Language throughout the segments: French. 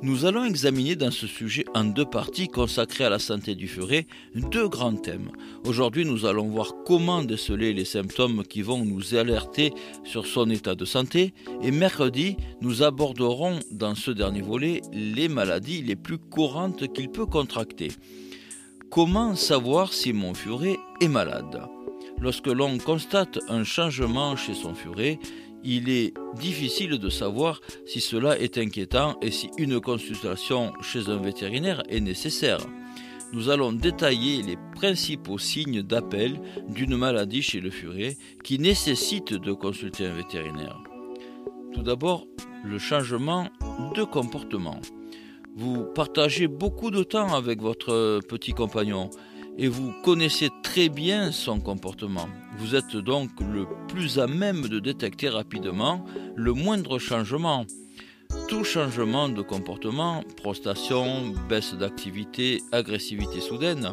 Nous allons examiner dans ce sujet en deux parties consacrées à la santé du furet deux grands thèmes. Aujourd'hui, nous allons voir comment déceler les symptômes qui vont nous alerter sur son état de santé et mercredi, nous aborderons dans ce dernier volet les maladies les plus courantes qu'il peut contracter. Comment savoir si mon furet est malade? Lorsque l'on constate un changement chez son furet, il est difficile de savoir si cela est inquiétant et si une consultation chez un vétérinaire est nécessaire. Nous allons détailler les principaux signes d'appel d'une maladie chez le furet qui nécessite de consulter un vétérinaire. Tout d'abord, le changement de comportement. Vous partagez beaucoup de temps avec votre petit compagnon et vous connaissez très bien son comportement. Vous êtes donc le plus à même de détecter rapidement le moindre changement. Tout changement de comportement, prostation, baisse d'activité, agressivité soudaine,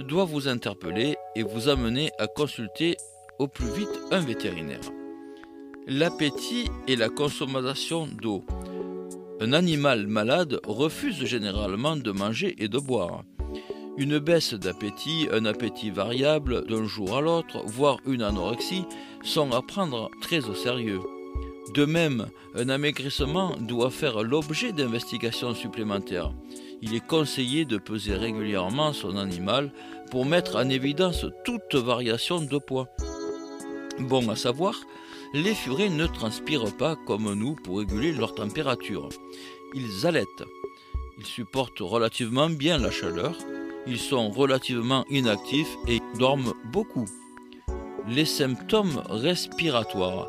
doit vous interpeller et vous amener à consulter au plus vite un vétérinaire. L'appétit et la consommation d'eau. Un animal malade refuse généralement de manger et de boire. Une baisse d'appétit, un appétit variable d'un jour à l'autre, voire une anorexie, sont à prendre très au sérieux. De même, un amaigrissement doit faire l'objet d'investigations supplémentaires. Il est conseillé de peser régulièrement son animal pour mettre en évidence toute variation de poids. Bon à savoir, les furets ne transpirent pas comme nous pour réguler leur température. Ils allaitent. Ils supportent relativement bien la chaleur. Ils sont relativement inactifs et dorment beaucoup. Les symptômes respiratoires.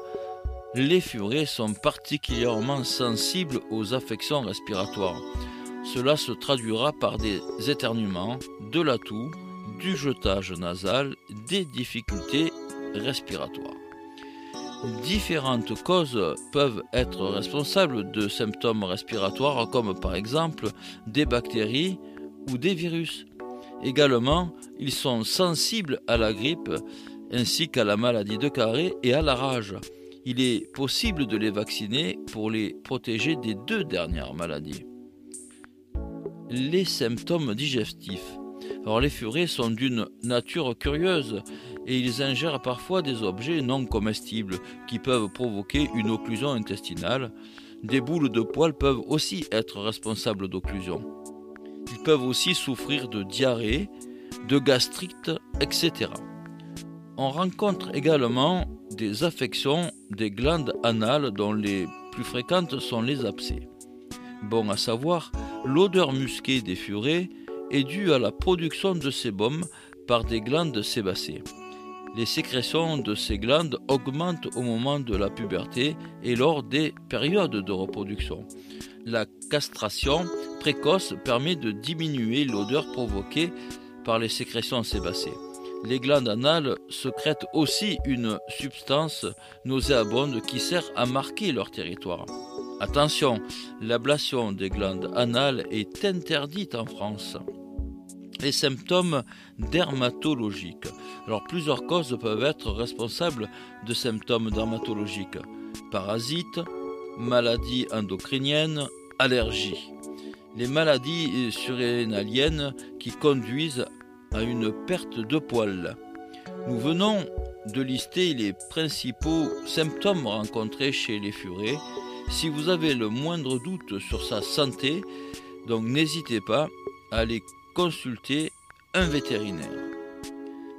Les furets sont particulièrement sensibles aux affections respiratoires. Cela se traduira par des éternuements, de la toux, du jetage nasal, des difficultés respiratoires. Différentes causes peuvent être responsables de symptômes respiratoires comme par exemple des bactéries ou des virus. Également, ils sont sensibles à la grippe ainsi qu'à la maladie de carré et à la rage. Il est possible de les vacciner pour les protéger des deux dernières maladies. Les symptômes digestifs. Alors les furets sont d'une nature curieuse et ils ingèrent parfois des objets non comestibles qui peuvent provoquer une occlusion intestinale. Des boules de poils peuvent aussi être responsables d'occlusion. Ils peuvent aussi souffrir de diarrhée, de gastrite, etc. On rencontre également des affections des glandes anales dont les plus fréquentes sont les abcès. Bon à savoir, l'odeur musquée des furets est due à la production de sébum par des glandes sébacées. Les sécrétions de ces glandes augmentent au moment de la puberté et lors des périodes de reproduction. La castration précoce permet de diminuer l'odeur provoquée par les sécrétions sébacées. Les glandes anales secrètent aussi une substance nauséabonde qui sert à marquer leur territoire. Attention, l'ablation des glandes anales est interdite en France. Les symptômes dermatologiques. Alors plusieurs causes peuvent être responsables de symptômes dermatologiques. Parasites, maladies endocriniennes, allergies. Les maladies surrénaliennes qui conduisent à une perte de poils. Nous venons de lister les principaux symptômes rencontrés chez les furets. Si vous avez le moindre doute sur sa santé, donc n'hésitez pas à aller consulter un vétérinaire.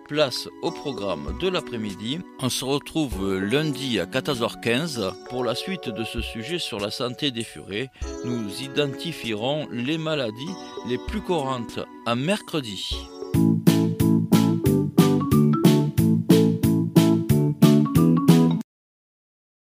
Place au programme de l'après-midi. On se retrouve lundi à 14h15 pour la suite de ce sujet sur la santé des furets. Nous identifierons les maladies les plus courantes à mercredi.